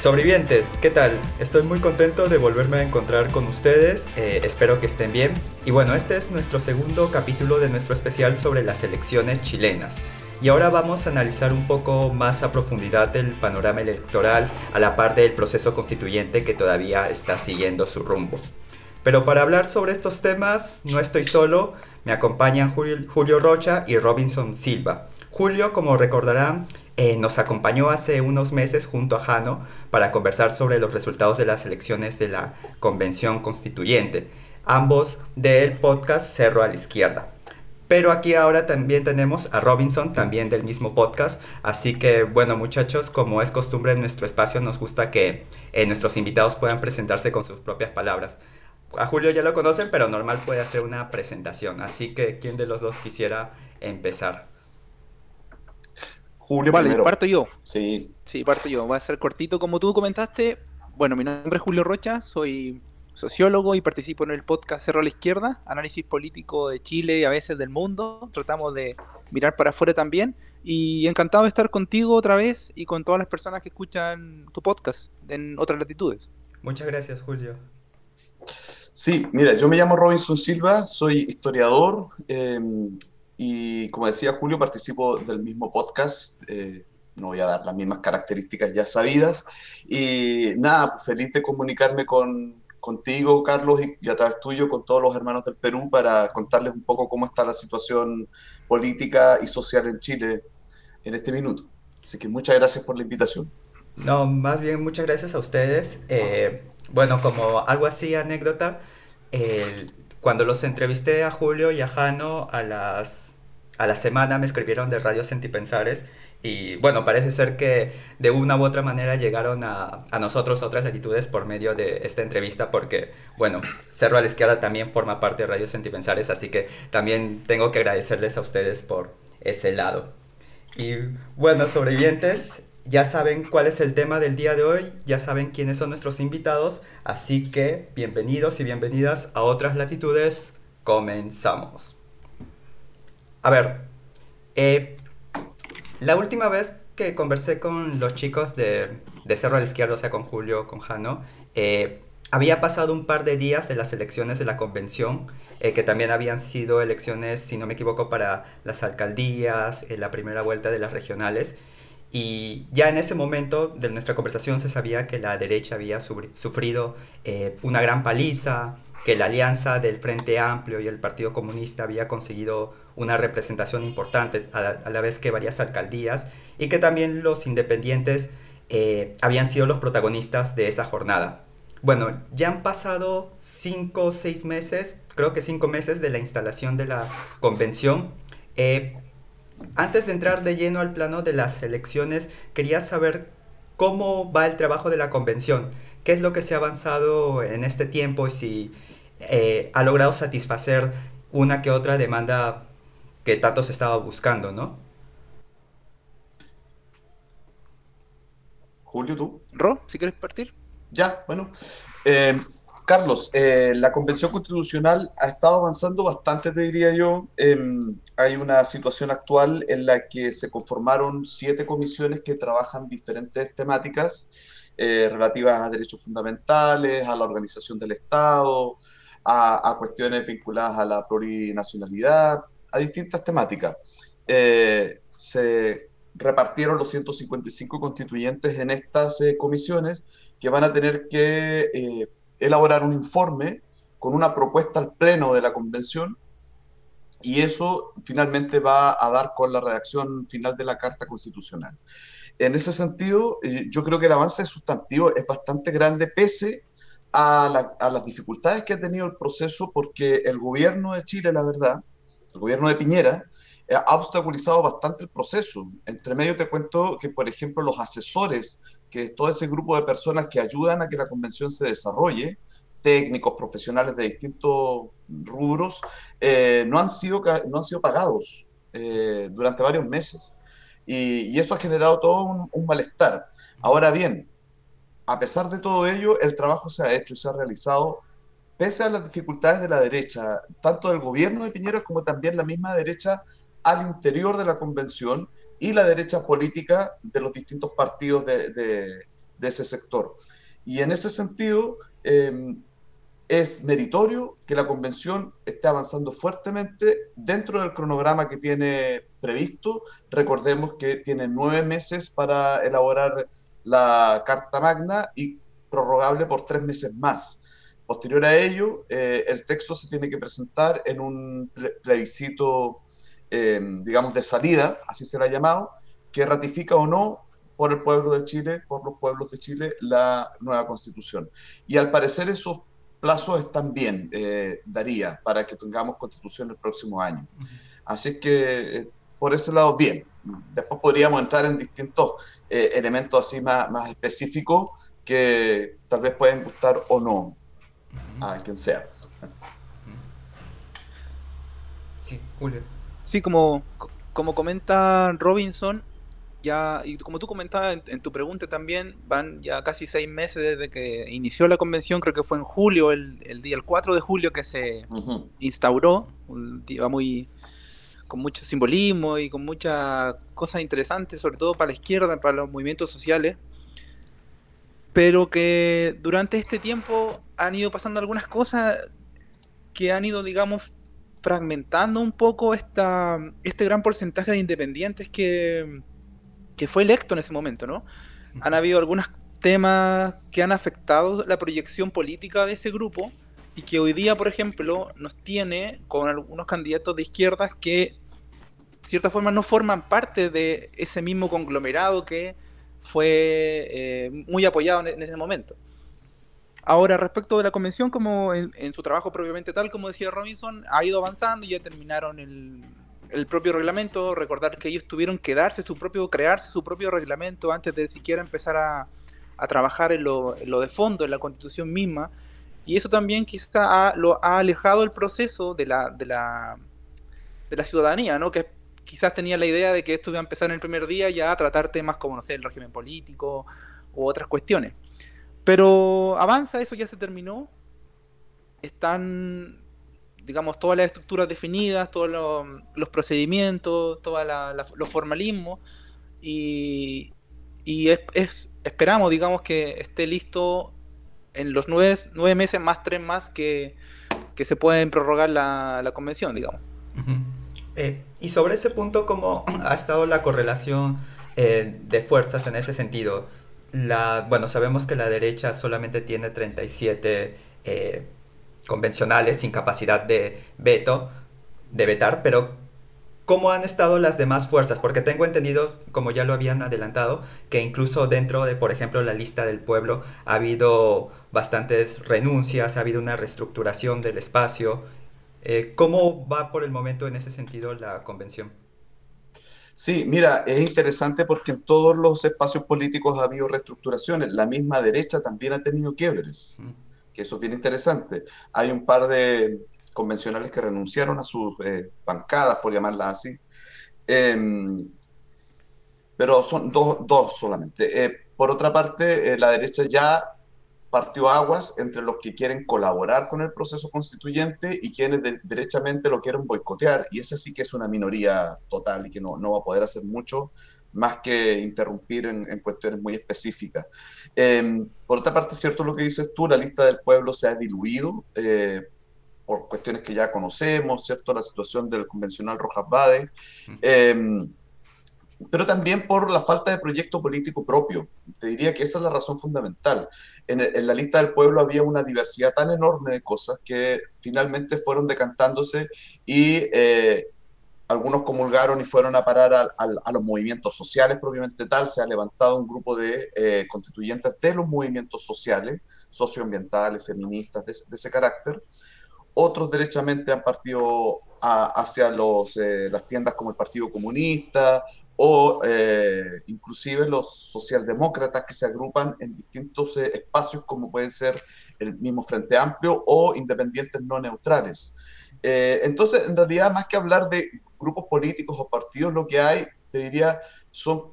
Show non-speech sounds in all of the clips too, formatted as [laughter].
Sobrevivientes, ¿qué tal? Estoy muy contento de volverme a encontrar con ustedes, eh, espero que estén bien. Y bueno, este es nuestro segundo capítulo de nuestro especial sobre las elecciones chilenas. Y ahora vamos a analizar un poco más a profundidad el panorama electoral a la par del proceso constituyente que todavía está siguiendo su rumbo. Pero para hablar sobre estos temas no estoy solo, me acompañan Julio, Rocha y Robinson Silva. Julio, como recordarán, eh, nos acompañó hace unos meses junto a Jano para conversar sobre los resultados de las elecciones de la Convención Constituyente, ambos del podcast Cerro a la Izquierda. Pero aquí ahora también tenemos a Robinson, también del mismo podcast. Así que bueno muchachos, como es costumbre en nuestro espacio, nos gusta que eh, nuestros invitados puedan presentarse con sus propias palabras. A Julio ya lo conocen, pero normal puede hacer una presentación. Así que, ¿quién de los dos quisiera empezar? Julio vale, parto yo. Sí. Sí, parto yo. Va a ser cortito como tú comentaste. Bueno, mi nombre es Julio Rocha, soy sociólogo y participo en el podcast Cerro a la Izquierda, análisis político de Chile y a veces del mundo. Tratamos de mirar para afuera también. Y encantado de estar contigo otra vez y con todas las personas que escuchan tu podcast en otras latitudes. Muchas gracias, Julio. Sí, mira, yo me llamo Robinson Silva, soy historiador em, y como decía Julio, participo del mismo podcast. Eh, no voy a dar las mismas características ya sabidas. Y nada, feliz de comunicarme con, contigo, Carlos, y, a través tuyo con todos los hermanos del Perú para contarles un poco cómo está la situación política y social en Chile en este minuto. Así que muchas gracias por la invitación. No, más bien muchas gracias a ustedes. Eh, bueno, como algo así anécdota, cuando los entrevisté a Julio y a Jano a las a la semana me escribieron de Radio Sentipensares y bueno, parece ser que de una u otra manera llegaron a, a, nosotros a otras latitudes por medio de esta entrevista porque, bueno, Cerro a la Izquierda también forma parte de Radio Sentipensares, así que también tengo que agradecerles a ustedes por ese lado. Y bueno, sobrevivientes, ya saben cuál es el tema del día de hoy, ya saben quiénes son nuestros invitados, así que bienvenidos y bienvenidas a otras latitudes, comenzamos. A ver, eh, la última vez que conversé con los chicos de, Cerro a la Izquierda, o sea, con Julio, con Jano, eh, había pasado un par de días de las elecciones de la convención, eh, que también habían sido elecciones, si no me equivoco, para las alcaldías, la primera vuelta de las regionales. Y ya en ese momento de nuestra conversación se sabía que la derecha había sufrido una gran paliza, que la alianza del Frente Amplio y el Partido Comunista había conseguido una representación importante a la, vez que varias alcaldías y que también los independientes eh, habían sido los protagonistas de esa jornada. Bueno, ya han pasado cinco o seis meses, creo que cinco meses de la instalación de la convención. Eh, antes de entrar de lleno al plano de las elecciones, quería saber cómo va el trabajo de la convención, qué es lo que se ha avanzado en este tiempo, si eh, ha logrado satisfacer una que otra demanda que tanto se estaba buscando, ¿no? Julio, tú. Ro, si quieres partir. Ya, bueno. Eh, Carlos, eh, la Convención Constitucional ha estado avanzando bastante, te diría yo. Em, hay una situación actual en la que se conformaron siete comisiones que trabajan diferentes temáticas relativas a derechos fundamentales, a la organización del Estado, a, cuestiones vinculadas a la plurinacionalidad, a distintas temáticas. Eh, se repartieron los 155 constituyentes en estas eh, comisiones que van a tener que eh, elaborar un informe con una propuesta al pleno de la convención y eso finalmente va a dar con la redacción final de la Carta Constitucional. En ese sentido, yo creo que el avance sustantivo es bastante grande, pese a, las dificultades que ha tenido el proceso porque el gobierno de Chile, la verdad, el gobierno de Piñera, eh, ha obstaculizado bastante el proceso. Entre medio te cuento que, por ejemplo, los asesores, que todo ese grupo de personas que ayudan a que la convención se desarrolle, técnicos, profesionales de distintos rubros, eh, no, han sido, no han sido pagados eh, durante varios meses. Y, eso ha generado todo un malestar. Ahora bien, a pesar de todo ello, el trabajo se ha hecho y se ha realizado pese a las dificultades de la derecha, tanto del gobierno de Piñera como también la misma derecha al interior de la convención y la derecha política de los distintos partidos de, ese sector. Y en ese sentido, em, es meritorio que la convención esté avanzando fuertemente dentro del cronograma que tiene previsto. Recordemos que tiene nueve meses para elaborar la Carta Magna y prorrogable por tres meses más. Posterior a ello, eh, el texto se tiene que presentar en un plebiscito, em, digamos, de salida, así se le ha llamado, que ratifica o no por el pueblo de Chile, por los pueblos de Chile, la nueva constitución. Y al parecer esos plazos están bien, eh, daría, para que tengamos constitución el próximo año. Así que eh, por ese lado, bien. Después podríamos entrar en distintos eh, elementos así más, más específicos que tal vez pueden gustar o no a quien sea. Sí, Julio. Sí, como, como comenta Robinson, ya, y como tú comentabas en, tu pregunta también, van ya casi seis meses desde que inició la convención, creo que fue en julio, el, el día el 4 de julio que se instauró, un día muy con mucho simbolismo y con muchas cosas interesantes, sobre todo para la izquierda, para los movimientos sociales, pero que durante este tiempo han ido pasando algunas cosas que han ido, digamos, fragmentando un poco esta, este gran porcentaje de independientes que, que fue electo en ese momento, ¿no? Han habido algunos temas que han afectado la proyección política de ese grupo y que hoy día, por ejemplo, nos tiene con algunos candidatos de izquierdas que, de cierta forma, no forman parte de ese mismo conglomerado que fue eh, muy apoyado en, ese momento. Ahora, respecto de la convención, como en, en, su trabajo propiamente tal, como decía Robinson, ha ido avanzando y ya terminaron el, propio reglamento, recordar que ellos tuvieron que darse su propio, crearse su propio reglamento antes de siquiera empezar a, trabajar en lo, de fondo, en la constitución misma, y eso también quizá lo ha alejado el proceso de la, de la, de la ciudadanía, ¿no? que quizás tenía la idea de que esto iba a empezar en el primer día ya a tratar temas como, no sé, el régimen político u otras cuestiones. Pero avanza, eso ya se terminó. Están digamos, todas las estructuras definidas, todos los, procedimientos, todo los formalismos, y, es, esperamos, digamos, que esté listo en los nueve, nueve meses más tres más que, se pueden prorrogar la, convención, digamos. Eh, y sobre ese punto, ¿cómo ha estado la correlación eh, de fuerzas en ese sentido? La, bueno, sabemos que la derecha solamente tiene 37 eh, convencionales sin capacidad de veto, de vetar, pero ¿cómo han estado las demás fuerzas? Porque tengo entendido, como ya lo habían adelantado, que incluso dentro de, por ejemplo, la lista del pueblo ha habido bastantes renuncias, ha habido una reestructuración del espacio. Eh, ¿Cómo va por el momento en ese sentido la convención? Sí, mira, es interesante porque en todos los espacios políticos ha habido reestructuraciones. La misma derecha también ha tenido quiebres que eso es bien interesante. Hay un par de convencionales que renunciaron a sus eh, bancadas, por llamarlas así, em, pero son dos, dos solamente. Eh, por otra parte, eh, la derecha ya partió aguas entre los que quieren colaborar con el proceso constituyente y quienes derechamente lo quieren boicotear, y esa sí que es una minoría total y que no, no va a poder hacer mucho más que interrumpir en, cuestiones muy específicas. Em, por otra parte, es cierto lo que dices tú, la lista del pueblo se ha diluido eh, por cuestiones que ya conocemos, ¿cierto? La situación del convencional Rojas Bade, em, pero también por la falta de proyecto político propio. Te diría que esa es la razón fundamental. En, en, la lista del pueblo había una diversidad tan enorme de cosas que finalmente fueron decantándose y eh, algunos comulgaron y fueron a parar a, los movimientos sociales propiamente tal, se ha levantado un grupo de eh, constituyentes de los movimientos sociales, socioambientales, feministas, de, ese carácter. Otros derechamente han partido hacia los, eh, las tiendas como el Partido Comunista o eh, inclusive los socialdemócratas que se agrupan en distintos espacios como pueden ser el mismo Frente Amplio o independientes no neutrales. entonces, en realidad, más que hablar de grupos políticos o partidos, lo que hay, te diría, son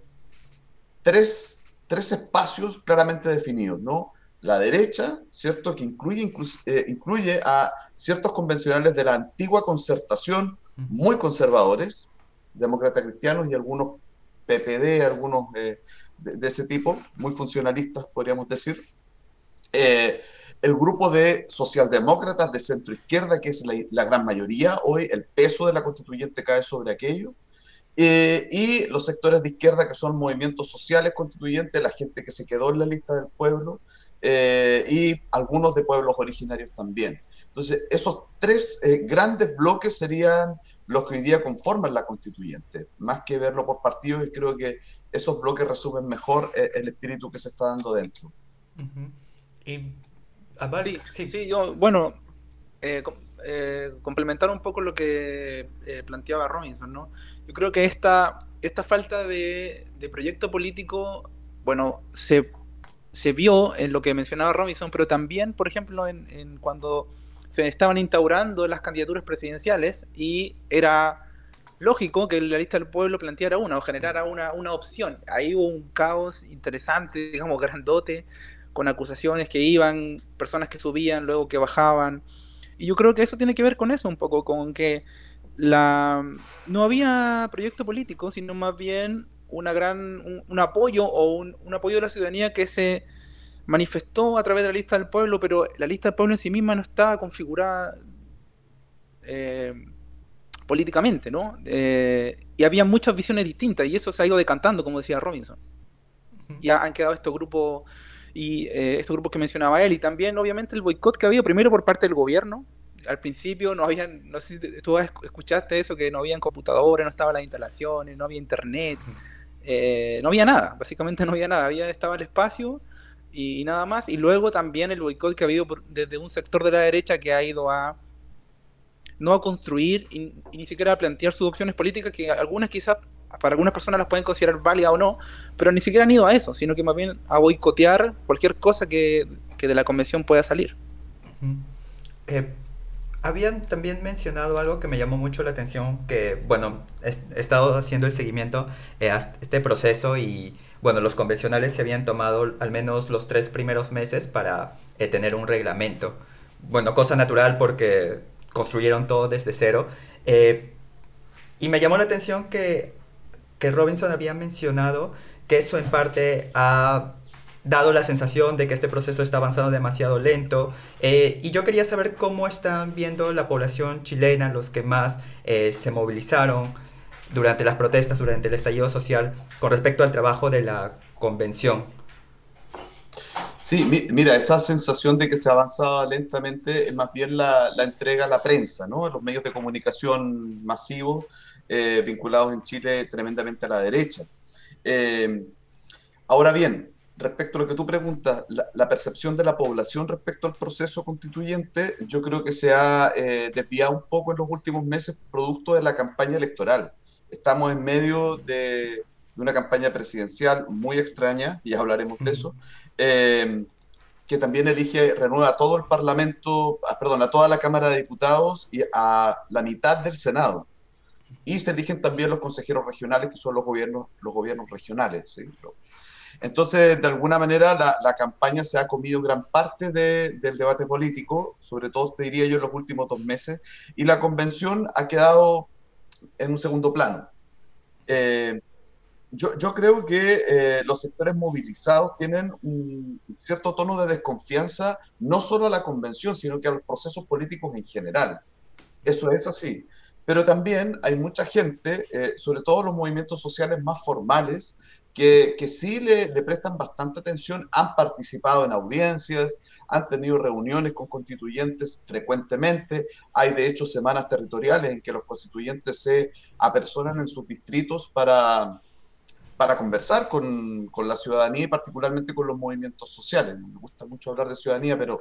tres, tres espacios claramente definidos, ¿no? La derecha, ¿cierto? Que incluye, eh, incluye a ciertos convencionales de la antigua concertación, muy conservadores, demócratas cristianos y algunos PPD, algunos eh, de, ese tipo, muy funcionalistas, podríamos decir. Eh, el grupo de socialdemócratas de centro izquierda, que es la, gran mayoría hoy, el peso de la constituyente cae sobre aquello, eh, y los sectores de izquierda que son movimientos sociales constituyentes, la gente que se quedó en la lista del pueblo, y algunos de pueblos originarios también. Entonces, esos tres grandes bloques serían los que hoy día conforman la constituyente, más que verlo por partidos, y creo que esos bloques resumen mejor el espíritu que se está dando dentro. Y Sí, sí, yo, bueno, eh, eh, complementar un poco lo que eh, planteaba Robinson, ¿no? Yo creo que esta, esta falta de, proyecto político, bueno, se, se, vio en lo que mencionaba Robinson, pero también, por ejemplo, en, cuando se estaban instaurando las candidaturas presidenciales y era lógico que la lista del pueblo planteara una o generara una, una opción. Ahí hubo un caos interesante, digamos, grandote, con acusaciones que iban, personas que subían, luego que bajaban. Y yo creo que eso tiene que ver con eso un poco, con que la, no había proyecto político, sino más bien una gran, un, apoyo o un, apoyo de la ciudadanía que se manifestó a través de la lista del pueblo, pero la lista del pueblo en sí misma no estaba configurada eh, políticamente, ¿no? Eh, y había muchas visiones distintas y eso se ha ido decantando, como decía Robinson. Ya han quedado estos grupos y eh, estos grupos que mencionaba él, y también obviamente el boicot que había primero por parte del gobierno. Al principio no habían, no sé si tú escuchaste eso, que no habían computadores, no estaban las instalaciones, no había internet, no había nada, básicamente no había nada, había, estaba el espacio y, nada más, y luego también el boicot que ha habido desde un sector de la derecha que ha ido a no a construir y, ni siquiera a plantear sus opciones políticas, que algunas quizás para algunas personas las pueden considerar válidas o no, pero ni siquiera han ido a eso, sino que más bien a boicotear cualquier cosa que, de la convención pueda salir. Eh, habían también mencionado algo que me llamó mucho la atención, que bueno, he, estado haciendo el seguimiento eh, a este proceso y bueno, los convencionales se habían tomado al menos los tres primeros meses para eh, tener un reglamento. Bueno, cosa natural porque construyeron todo desde cero. y me llamó la atención que que Robinson había mencionado que eso en parte ha dado la sensación de que este proceso está avanzando demasiado lento. Eh, y yo quería saber cómo están viendo la población chilena, los que más eh, se movilizaron durante las protestas, durante el estallido social, con respecto al trabajo de la convención. Sí, mira, esa sensación de que se avanzaba lentamente es más bien la, la entrega a la prensa, ¿no? los medios de comunicación masivos eh, vinculados en Chile tremendamente a la derecha. Eh, ahora bien, respecto a lo que tú preguntas, la, percepción de la población respecto al proceso constituyente, yo creo que se ha eh, desviado un poco en los últimos meses producto de la campaña electoral. Estamos en medio de, una campaña presidencial muy extraña, y ya hablaremos de eso, que también elige, renueva a todo el Parlamento, ah, perdón, a toda la Cámara de Diputados y a la mitad del Senado y se eligen también los consejeros regionales, que son los gobiernos, los gobiernos regionales. Entonces, de alguna manera, la, campaña se ha comido gran parte del debate político, sobre todo, te diría yo, en los últimos dos meses, y la convención ha quedado en un segundo plano. Eh, yo, creo que eh, los sectores movilizados tienen un cierto tono de desconfianza, no solo a la convención, sino que a los procesos políticos en general. Eso es así pero también hay mucha gente, eh, sobre todo los movimientos sociales más formales, que, sí le, prestan bastante atención, han participado en audiencias, han tenido reuniones con constituyentes frecuentemente, hay de hecho semanas territoriales en que los constituyentes se apersonan en sus distritos para, para conversar con, con, la ciudadanía y particularmente con los movimientos sociales. Me gusta mucho hablar de ciudadanía, pero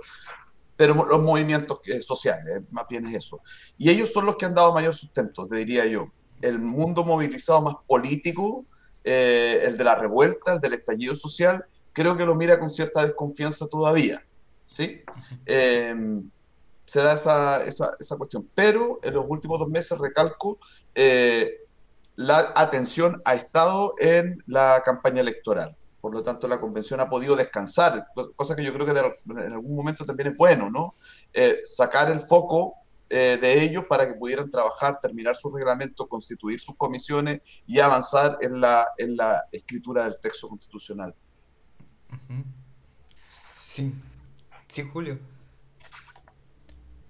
pero los movimientos sociales, eh, más bien es eso. Y ellos son los que han dado mayor sustento, te diría yo. El mundo movilizado más político, eh, el de la revuelta, el del estallido social, creo que lo mira con cierta desconfianza todavía. ¿sí? Em, se da esa, esa, esa, cuestión. Pero en los últimos dos meses, recalco, eh, la atención ha estado en la campaña electoral por lo tanto la convención ha podido descansar, cosa que yo creo que en algún momento también es bueno, ¿no? Eh, sacar el foco eh, de ellos para que pudieran trabajar, terminar su reglamento, constituir sus comisiones y avanzar en la, en la escritura del texto constitucional. Sí, sí, Julio.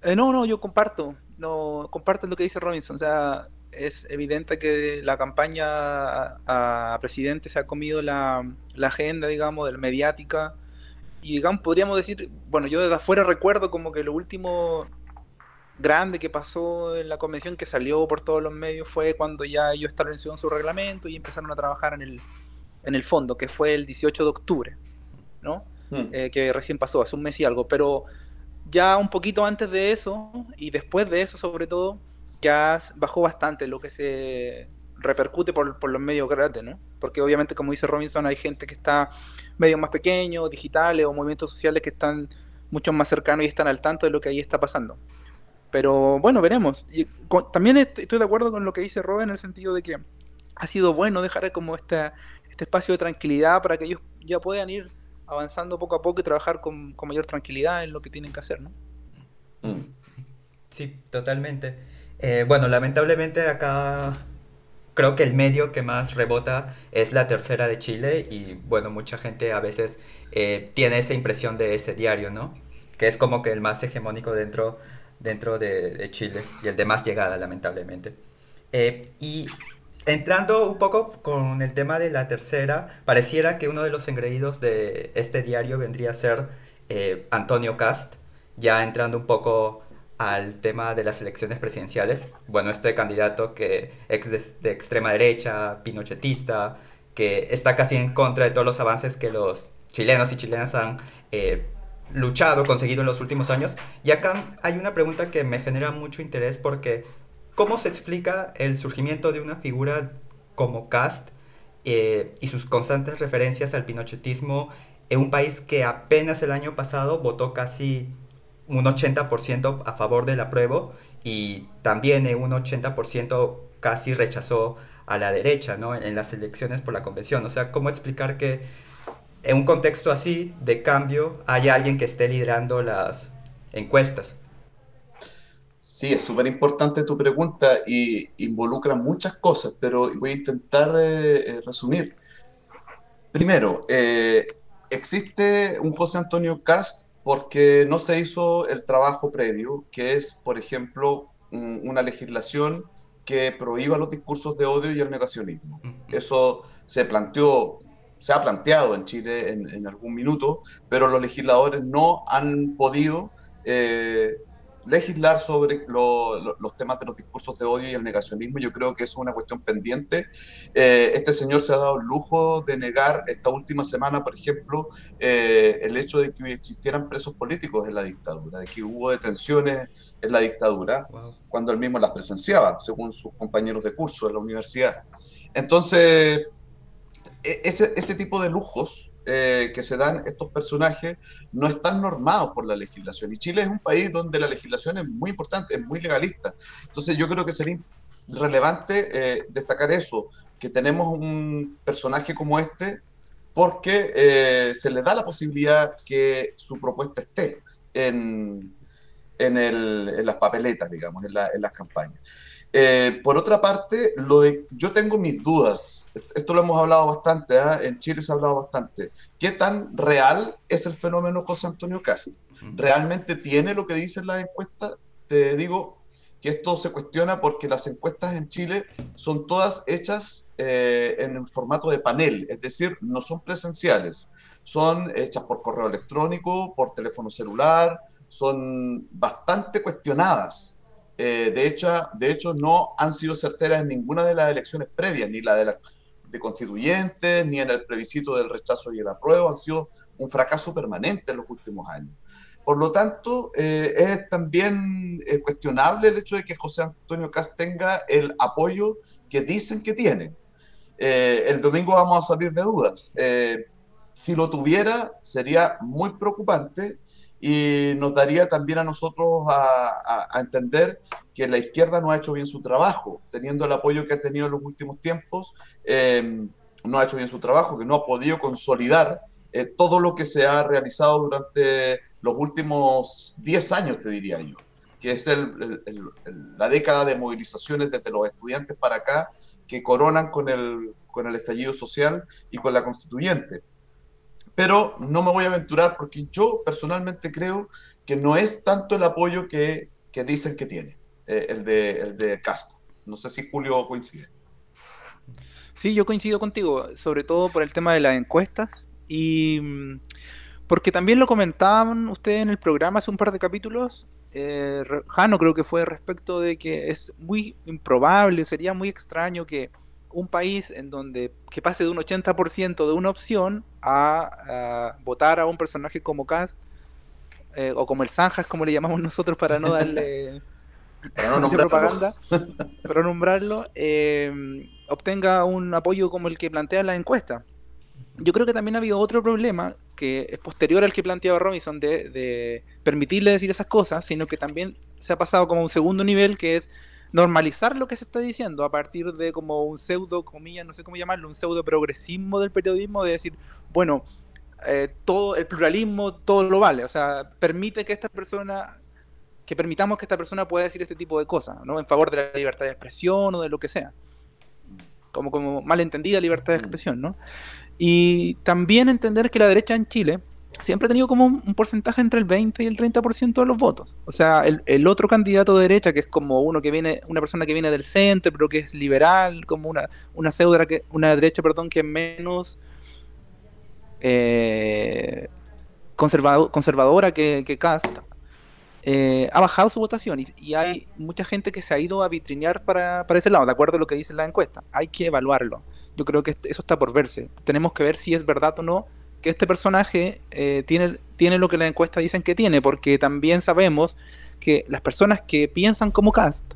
Eh, no, no, yo comparto, no comparto lo que dice Robinson, o sea, es evidente que la campaña a, presidente se ha comido la, la agenda, digamos, del mediática. Y digamos, podríamos decir, bueno, yo desde afuera recuerdo como que lo último grande que pasó en la convención que salió por todos los medios fue cuando ya ellos establecieron su reglamento y empezaron a trabajar en el, en el fondo, que fue el 18 de octubre, ¿no? Hmm. Eh, que recién pasó, hace un mes y algo, pero ya un poquito antes de eso y después de eso sobre todo, ya bajó bastante lo que se repercute por, por los medios grandes, ¿no? Porque obviamente, como dice Robinson, hay gente que está medios más pequeños, digitales o movimientos sociales que están mucho más cercanos y están al tanto de lo que ahí está pasando. Pero bueno, veremos. Y también estoy de acuerdo con lo que dice Robin en el sentido de que ha sido bueno dejar como este, este espacio de tranquilidad para que ellos ya puedan ir avanzando poco a poco y trabajar con, con mayor tranquilidad en lo que tienen que hacer, ¿no? Mm. Sí, totalmente. Eh, bueno, lamentablemente acá creo que el medio que más rebota es la tercera de Chile y bueno, mucha gente a veces eh, tiene esa impresión de ese diario, ¿no? Que es como que el más hegemónico dentro, dentro de, Chile y el de más llegada, lamentablemente. Eh, y entrando un poco con el tema de la tercera, pareciera que uno de los engreídos de este diario vendría a ser Antonio Cast, ya entrando un poco al tema de las elecciones presidenciales. Bueno, este candidato que es de, extrema derecha, pinochetista, que está casi en contra de todos los avances que los chilenos y chilenas han eh, luchado, conseguido en los últimos años. Y acá hay una pregunta que me genera mucho interés porque ¿cómo se explica el surgimiento de una figura como Cast eh, y sus constantes referencias al pinochetismo en un país que apenas el año pasado votó casi un 80% a favor del apruebo y también un 80% casi rechazó a la derecha ¿no? en las elecciones por la convención. O sea, ¿cómo explicar que en un contexto así de cambio hay alguien que esté liderando las encuestas? Sí, es súper importante tu pregunta y involucra muchas cosas, pero voy a intentar eh, eh, resumir. Primero, eh, existe un José Antonio Cast porque no se hizo el trabajo previo, que es, por ejemplo, una legislación que prohíba los discursos de odio y el negacionismo. Eso se planteó, se ha planteado en Chile en, algún minuto, pero los legisladores no han podido eh, legislar sobre los temas de los discursos de odio y el negacionismo. Yo creo que eso es una cuestión pendiente. Eh, este señor se ha dado el lujo de negar esta última semana, por ejemplo, eh, el hecho de que existieran presos políticos en la dictadura, de que hubo detenciones en la dictadura, cuando él mismo las presenciaba, según sus compañeros de curso en la universidad. Entonces, ese, ese tipo de lujos eh, que se dan estos personajes no están normados por la legislación. Y Chile es un país donde la legislación es muy importante, es muy legalista. Entonces yo creo que sería relevante eh, destacar eso, que tenemos un personaje como este porque eh, se le da la posibilidad que su propuesta esté en, en, el, en las papeletas, digamos, en, la, en las campañas. Eh, por otra parte, lo de, yo tengo mis dudas. Esto lo hemos hablado bastante, ¿ah? en Chile se ha hablado bastante. ¿Qué tan real es el fenómeno José Antonio Cast? ¿Realmente tiene lo que dicen las encuestas? Te digo que esto se cuestiona porque las encuestas en Chile son todas hechas eh, en el formato de panel, es decir, no son presenciales. Son hechas por correo electrónico, por teléfono celular, son bastante cuestionadas eh, de, hecho, de hecho, no han sido certeras en ninguna de las elecciones previas, ni la de, la, de constituyentes, ni en el plebiscito del rechazo y el apruebo, han sido un fracaso permanente en los últimos años. Por lo tanto, eh, es también eh, cuestionable el hecho de que José Antonio Cast tenga el apoyo que dicen que tiene. el domingo vamos a salir de dudas. si lo tuviera, sería muy preocupante y nos daría también a nosotros a, entender que la izquierda no ha hecho bien su trabajo, teniendo el apoyo que ha tenido en los últimos tiempos, em, no ha hecho bien su trabajo, que no ha podido consolidar eh, todo lo que se ha realizado durante los últimos 10 años, te diría yo, que es la década de movilizaciones desde los estudiantes para acá, que coronan con el, con el estallido social y con la constituyente. Pero no me voy a aventurar porque yo personalmente creo que no es tanto el apoyo que, que dicen que tiene, eh, el, de, el de Castro. No sé si Julio coincide. Sí, yo coincido contigo, sobre todo por el tema de las encuestas y mm, porque también lo comentaban ustedes en el programa hace un par de capítulos. Eh, Jano creo que fue respecto de que es muy improbable, sería muy extraño que un país en donde que pase de un 80% de una opción a, votar a un personaje como Cast eh, o como el Zanjas, como le llamamos nosotros para no darle [laughs] para no propaganda, para nombrarlo, eh, obtenga un apoyo como el que plantea la encuesta. Yo creo que también ha habido otro problema que es posterior al que planteaba Robinson de, permitirle decir esas cosas, sino que también se ha pasado como un segundo nivel que es normalizar lo que se está diciendo a partir de como un pseudo, comillas, no sé cómo llamarlo, un pseudo progresismo del periodismo de decir, bueno, eh, todo el pluralismo, todo lo vale, o sea, permite que esta persona, que permitamos que esta persona pueda decir este tipo de cosas, ¿no? En favor de la libertad de expresión o de lo que sea. Como, como malentendida libertad de expresión, ¿no? Y también entender que la derecha en Chile siempre ha tenido como un, porcentaje entre el 20 y el 30% de los votos. O sea, el, otro candidato de derecha, que es como uno que viene, una persona que viene del centro, pero que es liberal, como una, una pseudo, una derecha, perdón, que es menos eh, conservadora que, que Cast, eh, ha bajado su votación y, hay mucha gente que se ha ido a vitrinear para, para ese lado, de acuerdo a lo que dice la encuesta. Hay que evaluarlo yo creo que eso está por verse. Tenemos que ver si es verdad o no que este personaje eh, tiene, tiene lo que las encuestas dicen que tiene, porque también sabemos que las personas que piensan como Cast,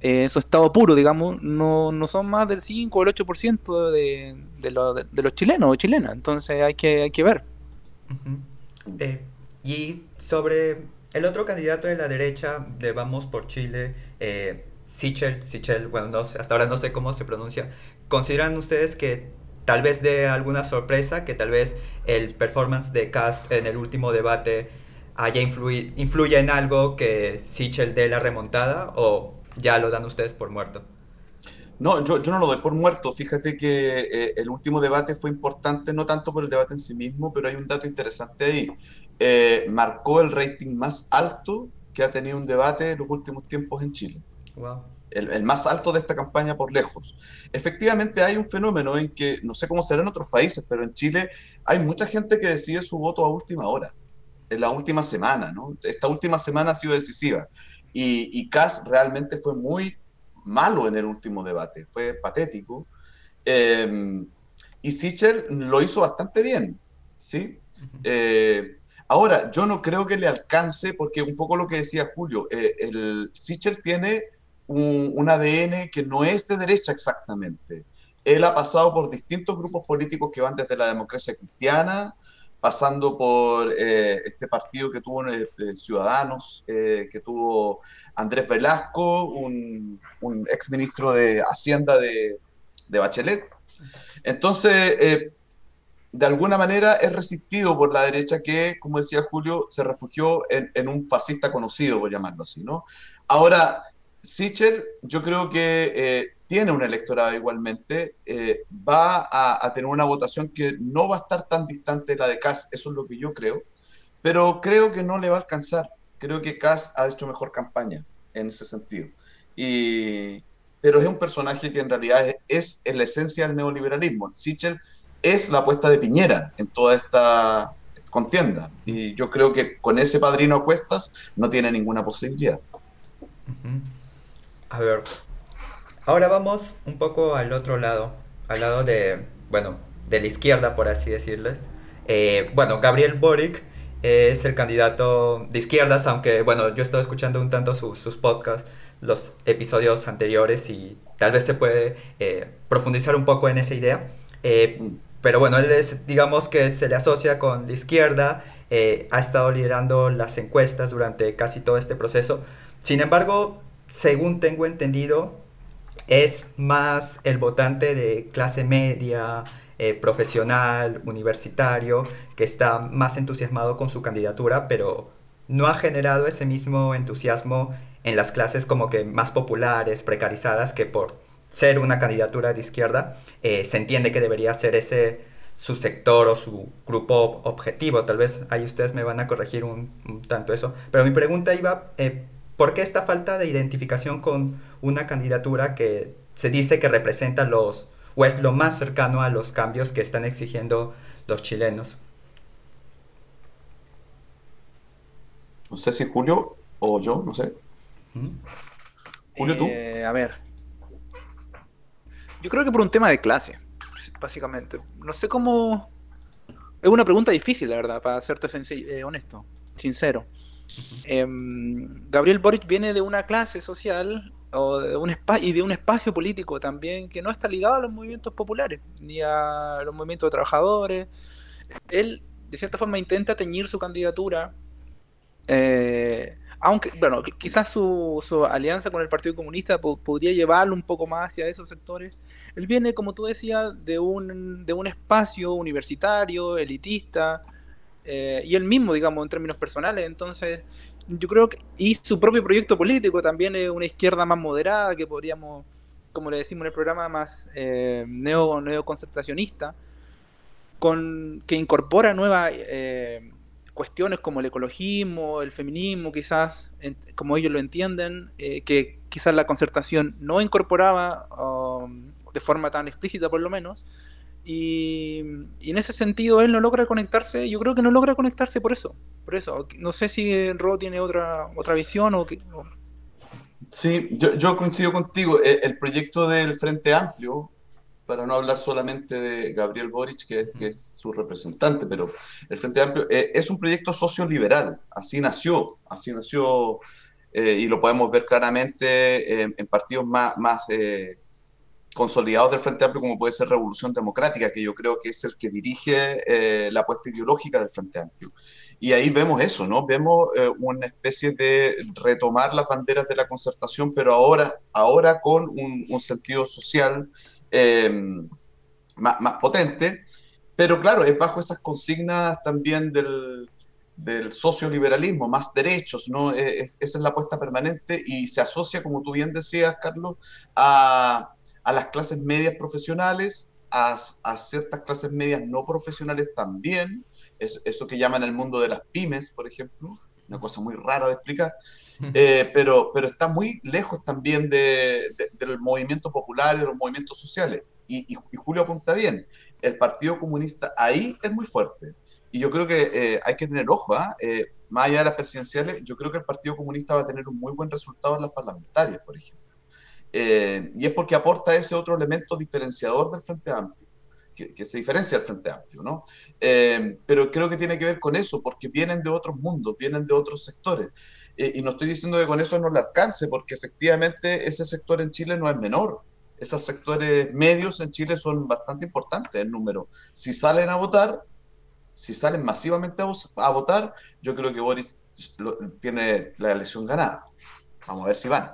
eh, en su estado puro, digamos, no, no, son más del 5 o el 8% de, los chilenos o chilenas. Entonces hay que, hay que ver. Eh, y sobre el otro candidato de la derecha de Vamos por Chile, Sichel, Sichel, bueno, hasta ahora no sé cómo se pronuncia. ¿Consideran ustedes que tal vez de alguna sorpresa, que tal vez el performance de Cast en el último debate haya influido, influye en algo que Sichel dé la remontada o ya lo dan ustedes por muerto? No, yo, yo no lo doy por muerto. Fíjate que eh, el último debate fue importante, no tanto por el debate en sí mismo, pero hay un dato interesante ahí. Eh, marcó el rating más alto que ha tenido un debate en los últimos tiempos en Chile. El, más alto de esta campaña por lejos. Efectivamente hay un fenómeno en que, no sé cómo será en otros países, pero en Chile hay mucha gente que decide su voto a última hora, en la última semana, ¿no? Esta última semana ha sido decisiva. Y, y realmente fue muy malo en el último debate, fue patético. Em, y Sichel lo hizo bastante bien, ¿sí? Ahora, yo no creo que le alcance, porque un poco lo que decía Julio, eh, el Sichel tiene un, ADN que no es de derecha exactamente. Él ha pasado por distintos grupos políticos que van desde la democracia cristiana, pasando por eh, este partido que tuvo eh, Ciudadanos, eh, que tuvo Andrés Velasco, un, un ex ministro de Hacienda de, Bachelet. Entonces, de alguna manera es resistido por la derecha que, como decía Julio, se refugió en, en un fascista conocido, por llamarlo así, ¿no? Ahora, Sichel, yo creo que eh, tiene un electorado igualmente, eh, va a, tener una votación que no va a estar tan distante de la de Kass, eso es lo que yo creo, pero creo que no le va a alcanzar. Creo que Kass ha hecho mejor campaña en ese sentido. Y, pero es un personaje que en realidad es, es en la esencia del neoliberalismo. Sichel es la apuesta de Piñera en toda esta contienda. Y yo creo que con ese padrino a cuestas no tiene ninguna posibilidad. A ver, ahora vamos un poco al otro lado, al lado de, bueno, de la izquierda, por así decirles. Eh, bueno, Gabriel Boric es el candidato de izquierdas, aunque, bueno, yo estaba escuchando un tanto sus podcasts, los episodios anteriores, y tal vez se puede eh, profundizar un poco en esa idea. Eh, pero bueno, él es, digamos que se le asocia con la izquierda, ha estado liderando las encuestas durante casi todo este proceso. Sin embargo, según tengo entendido, es más el votante de clase media, eh, profesional, universitario, que está más entusiasmado con su candidatura, pero no ha generado ese mismo entusiasmo en las clases como que más populares, precarizadas, que por ser una candidatura de izquierda eh, se entiende que debería ser ese su sector o su grupo objetivo. Tal vez ahí ustedes me van a corregir un, tanto eso. Pero mi pregunta iba, eh, ¿por qué esta falta de identificación con una candidatura que se dice que representa los, o es lo más cercano a los cambios que están exigiendo los chilenos? No sé si Julio o yo, no sé. Julio, tú. Eh, a ver. Yo creo que por un tema de clase, básicamente. No sé cómo. Es una pregunta difícil, la verdad, para serte eh, honesto, sincero. Em, Gabriel Boric viene de una clase social de un y de un espacio político también que no está ligado a los movimientos populares ni a los movimientos de trabajadores. Él, de cierta forma, intenta teñir su candidatura eh, aunque, bueno, quizás su, alianza con el Partido Comunista podría llevarlo un poco más hacia esos sectores. Él viene, como tú decías, de un espacio universitario, elitista, eh, y él mismo, digamos, en términos personales. Entonces, yo creo que, y su propio proyecto político también es una izquierda más moderada, que podríamos, como le decimos en el programa, más eh, neo, neoconcertacionista, con, que incorpora nuevas... Eh, cuestiones como el ecologismo, el feminismo, quizás, como ellos lo entienden, eh, que quizás la concertación no incorporaba um, de forma tan explícita por lo menos. Y, en ese sentido él no logra conectarse, yo creo que no logra conectarse por eso. Por eso, no sé si Ro tiene otra, otra visión o... Sí, yo, yo, coincido contigo. El, el proyecto del Frente Amplio, para no hablar solamente de Gabriel Boric, que, es su representante, pero el Frente Amplio eh, es un proyecto socioliberal, así nació, así nació, eh, y lo podemos ver claramente en, partidos más, más eh, consolidados del Frente Amplio, como puede ser Revolución Democrática, que yo creo que es el que dirige la apuesta ideológica del Frente Amplio. Y ahí vemos eso, ¿no? Vemos una especie de retomar las banderas de la concertación, pero ahora, ahora con un, un sentido social Em, más, más, potente, pero claro, es bajo esas consignas también del, del socioliberalismo, más derechos, ¿no? esa es la apuesta permanente y se asocia, como tú bien decías, Carlos, a, a las clases medias profesionales, a, a, ciertas clases medias no profesionales también, eso que llaman el mundo de las pymes, por ejemplo, una cosa muy rara de explicar, [laughs] eh, pero, pero está muy lejos también de, del movimiento popular y de los movimientos sociales. Y, Julio apunta bien, el Partido Comunista ahí es muy fuerte. Y yo creo que eh, hay que tener ojo, ¿ah? eh, más allá de las presidenciales, yo creo que el Partido Comunista va a tener un muy buen resultado en las parlamentarias, por ejemplo. Y es porque aporta ese otro elemento diferenciador del Frente Amplio. Que, se diferencia del Frente Amplio, ¿no? pero creo que tiene que ver con eso, porque vienen de otros mundos, vienen de otros sectores. Eh, y no estoy diciendo que con eso no le alcance, porque efectivamente ese sector en Chile no es menor. Esos sectores medios en Chile son bastante importantes en número. Si salen a votar, si salen masivamente a, votar, yo creo que Boris tiene la elección ganada. Vamos a ver si van.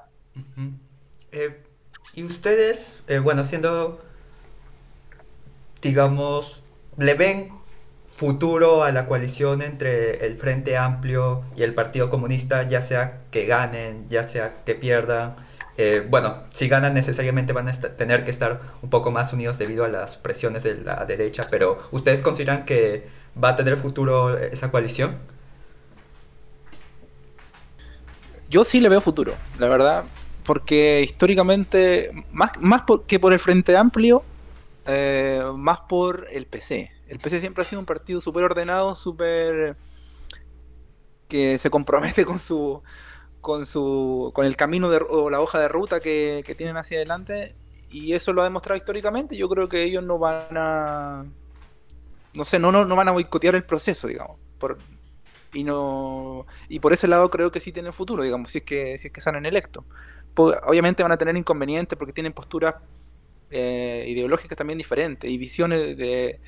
Eh, y ustedes, eh, bueno, siendo, digamos, le ven futuro a la coalición entre el Frente Amplio y el Partido Comunista, ya sea que ganen, ya sea que pierdan. Eh, bueno, si ganan necesariamente van a tener que estar un poco más unidos debido a las presiones de la derecha, pero ¿ustedes consideran que va a tener futuro esa coalición? Yo sí le veo futuro, la verdad, porque históricamente, más, más que por el Frente Amplio, eh, más por el PC el PC siempre ha sido un partido súper ordenado, súper que se compromete con su con su con el camino de, o la hoja de ruta que, tienen hacia adelante y eso lo ha demostrado históricamente. Yo creo que ellos no van a no sé, no, no, no van a boicotear el proceso, digamos. Y no y por ese lado creo que sí tienen futuro, digamos, si es que si es que salen electos. Obviamente van a tener inconvenientes porque tienen posturas eh, ideológicas también diferentes y visiones de,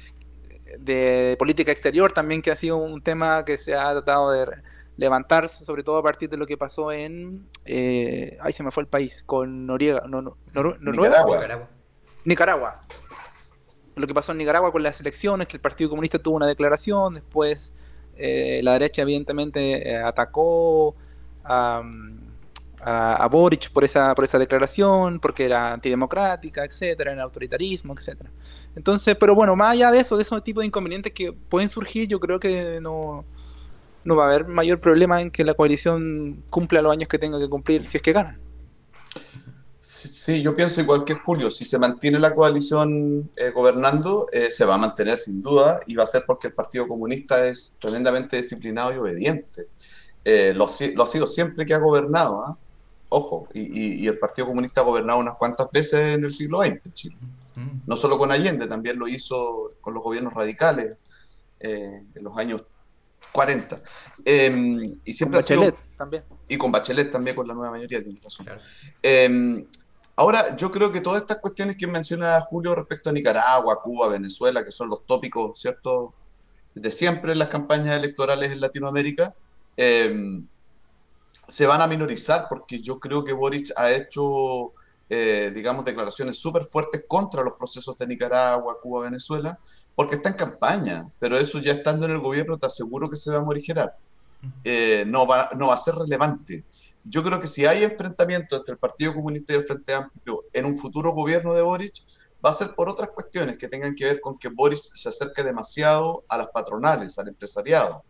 de política exterior también, que ha sido un tema que se ha tratado de levantar, sobre todo a partir de lo que pasó en. Eh, ay, se me fue el país, con Noriega. No, no, Nicaragua. Nicaragua. Lo que pasó en Nicaragua con las elecciones, que el Partido Comunista tuvo una declaración, después Eh, la derecha evidentemente eh, atacó a, a, Boric por esa, por esa declaración, porque era antidemocrática, etcétera, en el autoritarismo, etcétera. Entonces, pero bueno, más allá de eso, de esos tipos de inconvenientes que pueden surgir, yo creo que no, no va a haber mayor problema en que la coalición cumpla los años que tenga que cumplir si es que ganan. Sí, yo pienso igual que Julio, si se mantiene la coalición eh, gobernando, eh, se va a mantener sin duda y va a ser porque el Partido Comunista es tremendamente disciplinado y obediente. Eh, lo, lo, ha sido siempre que ha gobernado, ¿ah? Ojo, y, el Partido Comunista ha gobernado unas cuantas veces en el siglo XX en Chile. Mm. No solo con Allende, también lo hizo con los gobiernos radicales en los años 40. Em, y siempre con Bachelet también. Y con Bachelet también, con la nueva mayoría, tiene razón. Em, ahora, yo creo que todas estas cuestiones que menciona Julio respecto a Nicaragua, Cuba, Venezuela, que son los tópicos, ¿cierto?, de siempre en las campañas electorales en Latinoamérica, em, se van a minorizar porque yo creo que Boric ha hecho, eh, digamos, declaraciones súper fuertes contra los procesos de Nicaragua, Cuba, Venezuela, porque está en campaña, pero eso ya estando en el gobierno te aseguro que se va a morigerar. Eh, no, va, no va a ser relevante. Yo creo que si hay enfrentamiento entre el Partido Comunista y el Frente Amplio en un futuro gobierno de Boric, va a ser por otras cuestiones que tengan que ver con que Boric se acerque demasiado a las patronales, al empresariado,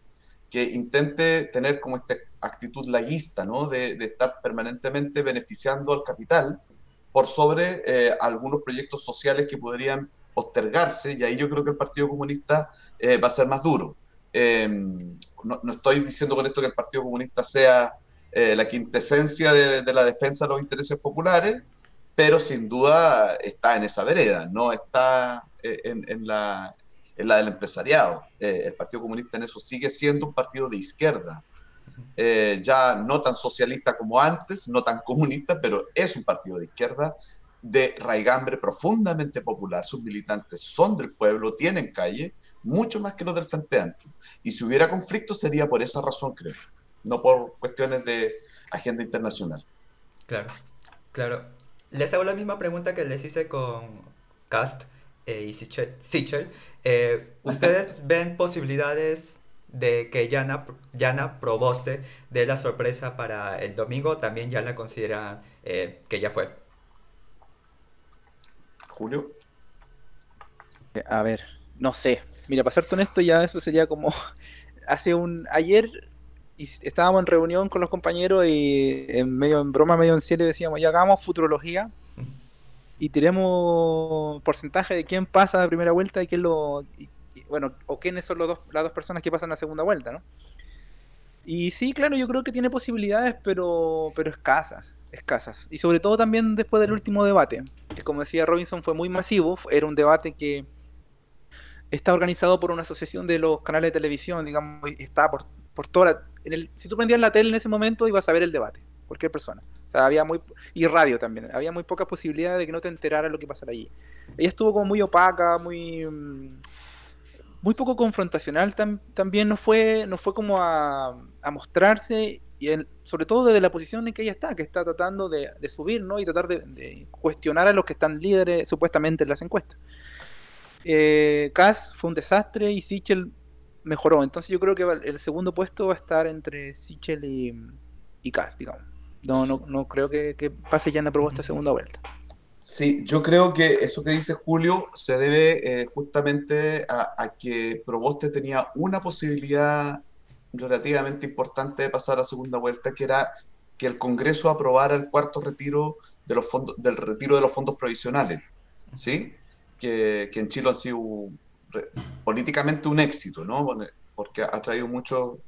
que intente tener como esta actitud laguista, ¿no? de, estar permanentemente beneficiando al capital por sobre eh, algunos proyectos sociales que podrían postergarse, y ahí yo creo que el Partido Comunista eh, va a ser más duro. Em, no, estoy diciendo con esto que el Partido Comunista sea eh, la quintesencia de, la defensa de los intereses populares, pero sin duda está en esa vereda, no está en, la, en la del empresariado. el Partido Comunista en eso sigue siendo un partido de izquierda. Eh, ya no tan socialista como antes, no tan comunista, pero es un partido de izquierda de raigambre profundamente popular. Sus militantes son del pueblo, tienen calle, mucho más que los del Frente Amplio. Y si hubiera conflicto sería por esa razón, creo, no por cuestiones de agenda internacional. Claro, claro. Les hago la misma pregunta que les hice con Cast eh, y Sichel. Eh, ¿Ustedes ven posibilidades de que Yana, Yana Proboste dé la sorpresa para el domingo, también ya la consideran eh, que ya fue. Julio. A ver, no sé. Mira, para ser honesto, ya eso sería como. [laughs] Hace un. Ayer estábamos en reunión con los compañeros y en medio en broma, medio en serio decíamos, ya hagamos futurología y tenemos porcentaje de quién pasa la primera vuelta y quién lo bueno, o quiénes son los dos, las dos personas que pasan la segunda vuelta, ¿no? Y sí, claro, yo creo que tiene posibilidades, pero, pero escasas, escasas. Y sobre todo también después del último debate, que como decía Robinson fue muy masivo, era un debate que está organizado por una asociación de los canales de televisión, digamos, está por, por toda en el, si tú prendías la tele en ese momento ibas a ver el debate, cualquier persona. O sea, había muy, y radio también, había muy poca posibilidad de que no te enterara lo que pasara allí. Ella estuvo como muy opaca, muy... Mm, muy poco confrontacional también no fue, no fue como a, mostrarse, y sobre todo desde la posición en que ella está, que está tratando de, subir ¿no? y tratar de, cuestionar a los que están líderes supuestamente en las encuestas. Eh, fue un desastre y Sichel mejoró, entonces yo creo que el segundo puesto va a estar entre Sichel y, y digamos. No, no, no creo que, pase ya en la propuesta segunda vuelta. Sí, yo creo que eso que dice Julio se debe eh, justamente a, que Proboste tenía una posibilidad relativamente importante de pasar a segunda vuelta, que era que el Congreso aprobara el cuarto retiro de los fondos, del retiro de los fondos provisionales, ¿sí? Que, en Chile han sido políticamente un éxito, ¿no? Porque ha traído muchos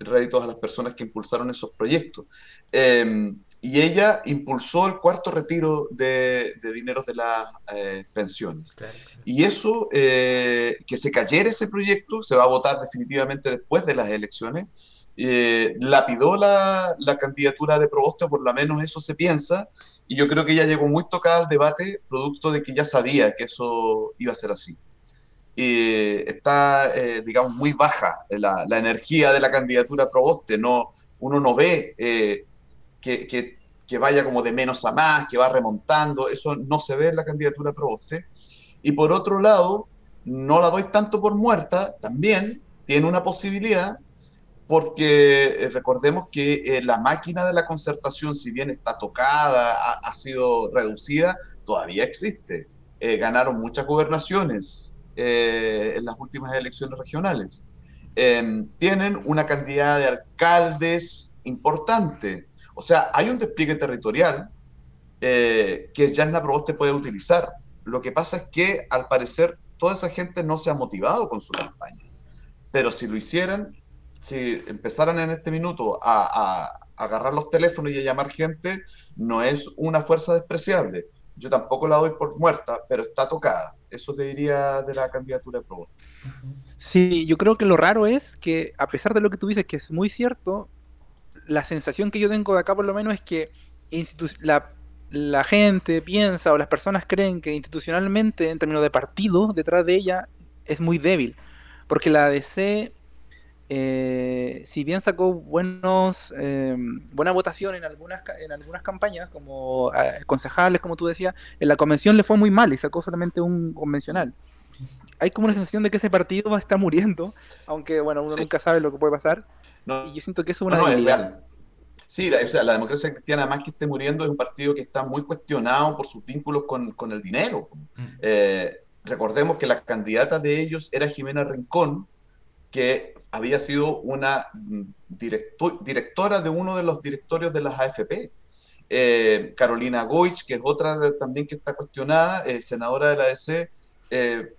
réditos a las personas que impulsaron esos proyectos. Em, y ella impulsó el cuarto retiro de, de dineros de las eh, pensiones. Y eso, eh, que se cayera ese proyecto, se va a votar definitivamente después de las elecciones, eh, lapidó la, la, candidatura de Proboste, por lo menos eso se piensa, y yo creo que ella llegó muy tocada al debate, producto de que ya sabía que eso iba a ser así. Está, digamos, muy baja la, energía de la candidatura Proboste, no, uno no ve que, que, vaya como de menos a más, que va remontando, eso no se ve en la candidatura Proboste. Y por otro lado, no la doy tanto por muerta, también tiene una posibilidad, porque recordemos que la máquina de la concertación, si bien está tocada, ha, sido reducida, todavía existe. ganaron muchas gobernaciones en las últimas elecciones regionales. Em, tienen una cantidad de alcaldes importante. O sea, hay un despliegue territorial eh, que Jasna Proboste puede utilizar. Lo que pasa es que, al parecer, toda esa gente no se ha motivado con su campaña. Pero si lo hicieran, si empezaran en este minuto a, a agarrar los teléfonos y a llamar gente, no es una fuerza despreciable. Yo tampoco la doy por muerta, pero está tocada. Eso te diría de la candidatura de Proboste. Sí, yo creo que lo raro es que, a pesar de lo que tú dices, que es muy cierto, la sensación que yo tengo de acá por lo menos es que la, la gente piensa o las personas creen que institucionalmente, en términos de partido, detrás de ella es muy débil. Porque la ADC, eh, si bien sacó buenos eh, buena votación en algunas, en algunas campañas, como eh, concejales, como tú decías, en la convención le fue muy mal y sacó solamente un convencional hay como una sensación de que ese partido va a estar muriendo, aunque bueno, uno nunca sabe lo que puede pasar. y yo siento que eso es una no, Sí, la, o sea, la democracia cristiana, más que esté muriendo, es un partido que está muy cuestionado por sus vínculos con, con el dinero. Mm. Eh, recordemos que la candidata de ellos era Jimena Rincón, que había sido una directora de uno de los directorios de las AFP. Eh, Carolina Goich, que es otra también que está cuestionada, eh, senadora de la ADC, eh,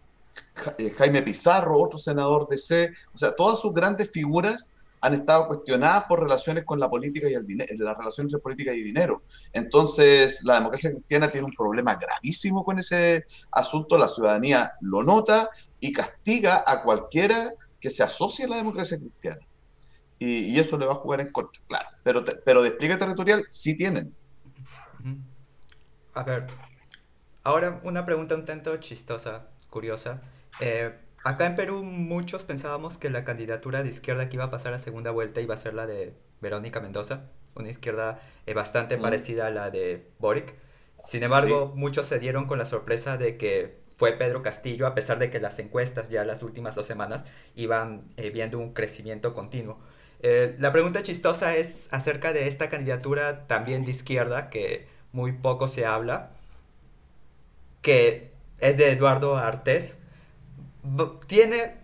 Jaime Pizarro, otro senador de C, o sea, todas sus grandes figuras han estado cuestionadas por relaciones con la política y el dinero, las relaciones entre política y dinero. Entonces, la democracia cristiana tiene un problema gravísimo con ese asunto, la ciudadanía lo nota y castiga a cualquiera que se asocie a la democracia cristiana. Y, eso le va a jugar en contra, claro. Pero, pero despliegue territorial sí tienen. A ver, ahora una pregunta un tanto chistosa, curiosa. Eh, acá en Perú muchos pensábamos que la candidatura de izquierda que iba a pasar a segunda vuelta iba a ser la de Verónica Mendoza, una izquierda eh, bastante parecida a la de Boric. Sin embargo, muchos se dieron con la sorpresa de que fue Pedro Castillo, a pesar de que las encuestas ya las últimas dos semanas iban eh, viendo un crecimiento continuo. la pregunta chistosa es acerca de esta candidatura también de izquierda, que muy poco se habla, que es de Eduardo Artés tiene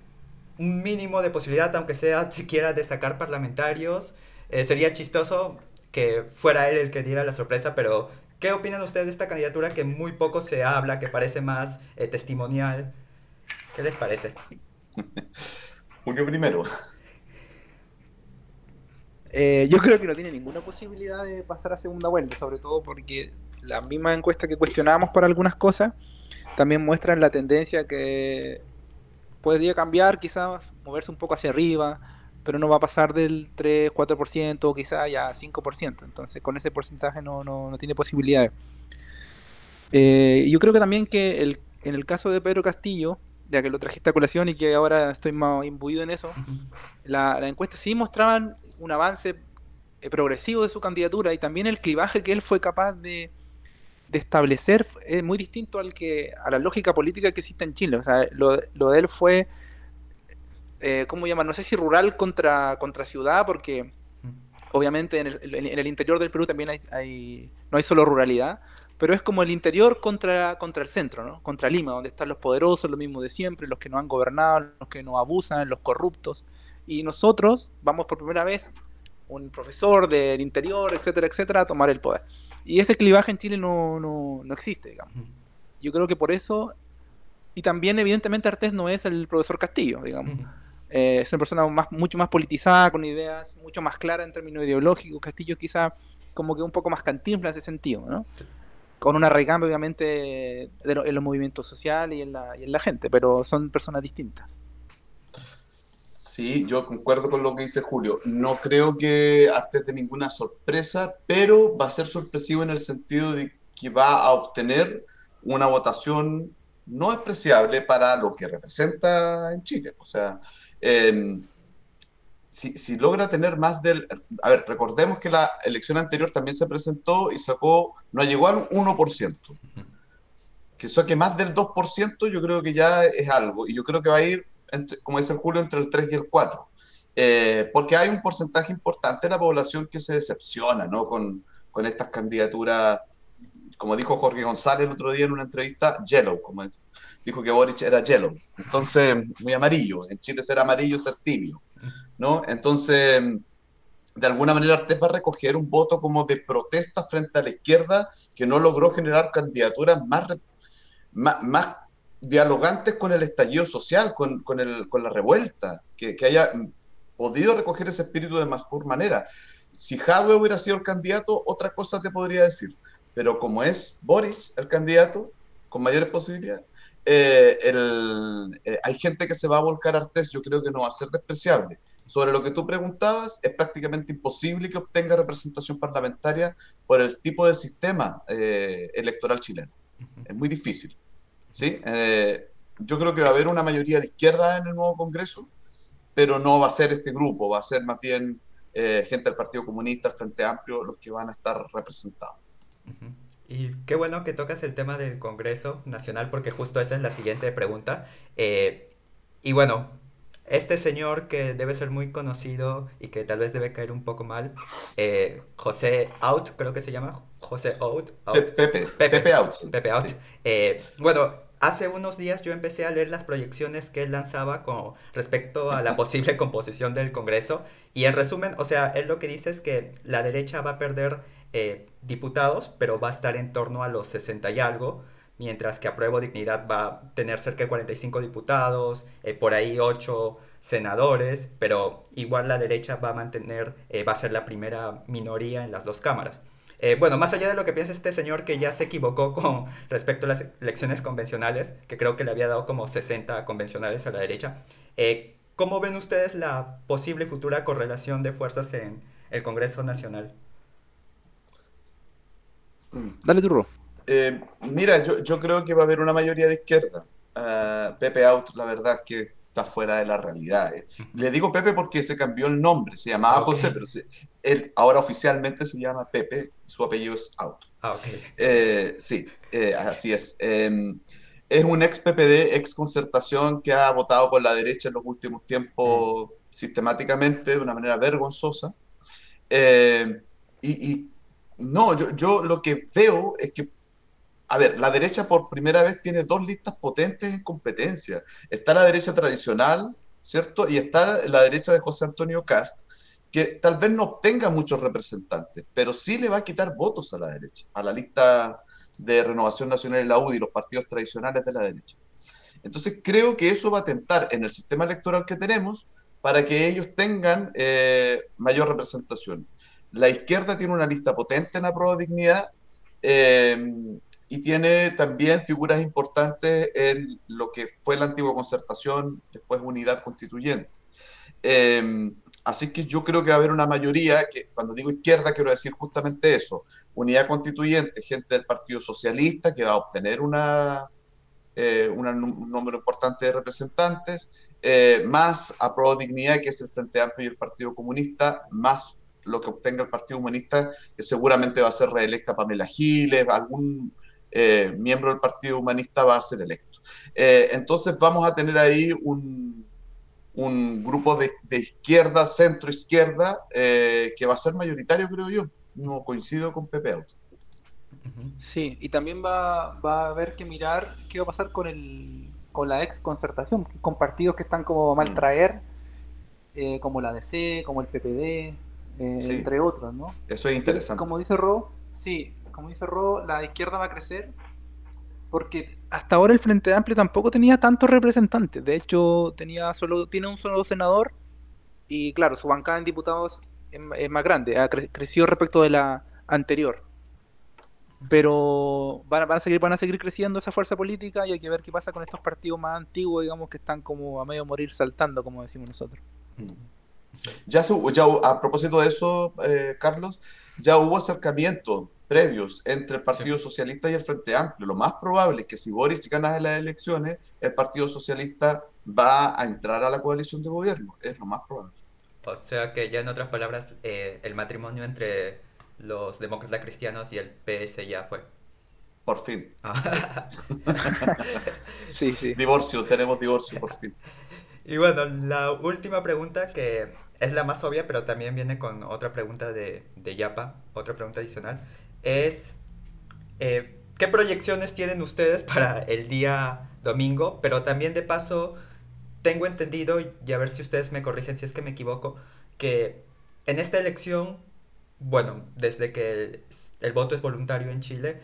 un mínimo de posibilidad, aunque sea siquiera de sacar parlamentarios. Eh, sería chistoso que fuera él el que diera la sorpresa, pero ¿qué opinan ustedes de esta candidatura que muy poco se habla, que parece más eh, testimonial? ¿Qué les parece? [laughs] Julio primero. Eh, yo creo que no tiene ninguna posibilidad de pasar a segunda vuelta, sobre todo porque la misma encuesta que cuestionábamos para algunas cosas también muestran la tendencia que podría cambiar, quizás moverse un poco hacia arriba, pero no va a pasar del 3, 4% o quizás ya 5%. Entonces con ese porcentaje no, no, tiene posibilidades. Eh, yo creo que también que el, en el caso de Pedro Castillo, ya que lo trajiste a colación y que ahora estoy más imbuido en eso, la, la encuesta sí mostraban un avance eh, progresivo de su candidatura y también el clivaje que él fue capaz de, de establecer es muy distinto al que a la lógica política que existe en Chile. O sea, lo, de él fue, eh, ¿cómo llaman? No sé si rural contra, contra ciudad, porque mm. obviamente en el, interior del Perú también hay, no hay solo ruralidad, pero es como el interior contra, contra el centro, ¿no? Contra Lima, donde están los poderosos, lo mismo de siempre, los que no han gobernado, los que no abusan, los corruptos. Y nosotros vamos por primera vez, un profesor del interior, etcétera, etcétera, a tomar el poder. Y ese clivaje en Chile no, no, no existe, digamos. Yo creo que por eso, y también evidentemente Artés no es el profesor Castillo, digamos. Eh, es una persona más, mucho más politizada, con ideas mucho más claras en términos ideológicos. Castillo quizá como que un poco más cantinfla en ese sentido, ¿no? Con una arraigante obviamente en los movimientos sociales y en, la, y en la gente, pero son personas distintas. Sí, yo concuerdo con lo que dice Julio. No creo que de ninguna sorpresa, pero va a ser sorpresivo en el sentido de que va a obtener una votación no despreciable para lo que representa en Chile. O sea, em, si, logra tener más del... A ver, recordemos que la elección anterior también se presentó y sacó, no llegó al 1%. Que eso que más del 2% yo creo que ya es algo. Y yo creo que va a ir como dice Julio, entre el 3 y el 4. eh, porque hay un porcentaje importante de la población que se decepciona ¿no? con, con estas candidaturas, como dijo Jorge González el otro día en una entrevista, yellow, como dijo que Boric era yellow, entonces muy amarillo, en Chile ser amarillo es ser tibio, ¿no? Entonces, de alguna manera Artés va a recoger un voto como de protesta frente a la izquierda que no logró generar candidaturas más, más, más dialogantes con el estallido social, con, con, el, con la revuelta, que, que, haya podido recoger ese espíritu de mejor manera. Si Jadwe hubiera sido el candidato, otra cosa te podría decir. Pero como es Boris el candidato, con mayores posibilidades, eh, el, eh, hay gente que se va a volcar a Artés, yo creo que no va a ser despreciable. Sobre lo que tú preguntabas, es prácticamente imposible que obtenga representación parlamentaria por el tipo de sistema eh, electoral chileno. Es muy difícil. ¿sí? Yo creo que va a haber una mayoría de izquierda en el nuevo Congreso, pero no va a ser este grupo, va a ser más bien gente del Partido Comunista, el Frente Amplio, los que van a estar representados. Y qué bueno que tocas el tema del Congreso Nacional, porque justo esa es la siguiente pregunta. Eh, y bueno, este señor que debe ser muy conocido y que tal vez debe caer un poco mal, eh, José Out, creo que se llama, José Out. Pepe, Pepe, Pepe, Out. Pepe Out. Sí. Eh, bueno, hace unos días yo empecé a leer las proyecciones que él lanzaba con respecto a la [laughs] posible composición del Congreso y en resumen, o sea, él lo que dice es que la derecha va a perder eh, diputados, pero va a estar en torno a los 60 y algo, mientras que Apruebo Dignidad va a tener cerca de 45 diputados, eh, por ahí 8 senadores, pero igual la derecha va a mantener, eh, va a ser la primera minoría en las dos cámaras. Eh, bueno, más allá de lo que piensa este señor que ya se equivocó [laughs] con respecto a las elecciones convencionales, que creo que le había dado como 60 convencionales a la derecha, eh, ¿cómo ven ustedes la posible futura correlación de fuerzas en el Congreso Nacional? Dale turro. Eh, mira, yo, yo, creo que va a haber una mayoría de izquierda. Uh, Pepe Out, la verdad es que está fuera de la realidad. Eh. Le digo Pepe porque se cambió el nombre, se llamaba okay. José, pero se, él ahora oficialmente se llama Pepe, su apellido es Out. Ah, okay. eh, sí, eh, así es. Em, es un ex PPD, ex concertación que ha votado por la derecha en los últimos tiempos mm. sistemáticamente, de una manera vergonzosa. Y, y, no, yo, yo lo que veo es que a ver, la derecha por primera vez tiene dos listas potentes en competencia. Está la derecha tradicional, ¿cierto? Y está la derecha de José Antonio Cast, que tal vez no obtenga muchos representantes, pero sí le va a quitar votos a la derecha, a la lista de Renovación Nacional y la UDI, los partidos tradicionales de la derecha. Entonces creo que eso va a tentar en el sistema electoral que tenemos para que ellos tengan eh, mayor representación. La izquierda tiene una lista potente en la de dignidad. Eh, y tiene también figuras importantes en lo que fue la antigua concertación, después unidad constituyente. Eh, así que yo creo que va a haber una mayoría, que cuando digo izquierda quiero decir justamente eso, unidad constituyente, gente del Partido Socialista que va a obtener una, eh, un número importante de representantes, más a Pro Dignidad, que es el Frente Amplio y el Partido Comunista, más lo que obtenga el Partido Humanista, que seguramente va a ser reelecta Pamela Giles, algún eh, miembro del Partido Humanista va a ser electo. Eh, entonces vamos a tener ahí un, un grupo de, de, izquierda, centro izquierda, eh, que va a ser mayoritario, creo yo. No coincido con Pepe Auto. Sí, y también va, va, a haber que mirar qué va a pasar con, el, con la ex concertación, con partidos que están como mal traer, eh, como la DC, como el PPD, eh, sí. entre otros, ¿no? Eso es interesante. Como dice Ro, sí, como dice Ro, la izquierda va a crecer porque hasta ahora el Frente Amplio tampoco tenía tantos representantes. De hecho, tenía solo, tiene un solo senador y claro, su bancada en diputados es, es más grande, ha cre creció respecto de la anterior. Pero van a, van, a seguir, van a seguir creciendo esa fuerza política y hay que ver qué pasa con estos partidos más antiguos, digamos, que están como a medio morir saltando, como decimos nosotros. Ya, ya a propósito de eso, eh, Carlos, ya hubo acercamiento previos entre el Partido sí. Socialista y el Frente Amplio. Lo más probable es que si Boris gana las elecciones, el Partido Socialista va a entrar a la coalición de gobierno. Es lo más probable. O sea que ya en otras palabras, eh, el matrimonio entre los demócratas cristianos y el PS ya fue. Por fin. Ah. [laughs] [laughs] sí, sí. Divorcio, tenemos divorcio, por fin. Y bueno, la última pregunta que es la más obvia, pero también viene con otra pregunta de, de Yapa, otra pregunta adicional, es eh, ¿qué proyecciones tienen ustedes para el día domingo? Pero también de paso, tengo entendido, y a ver si ustedes me corrigen si es que me equivoco, que en esta elección, bueno, desde que el, voto es voluntario en Chile,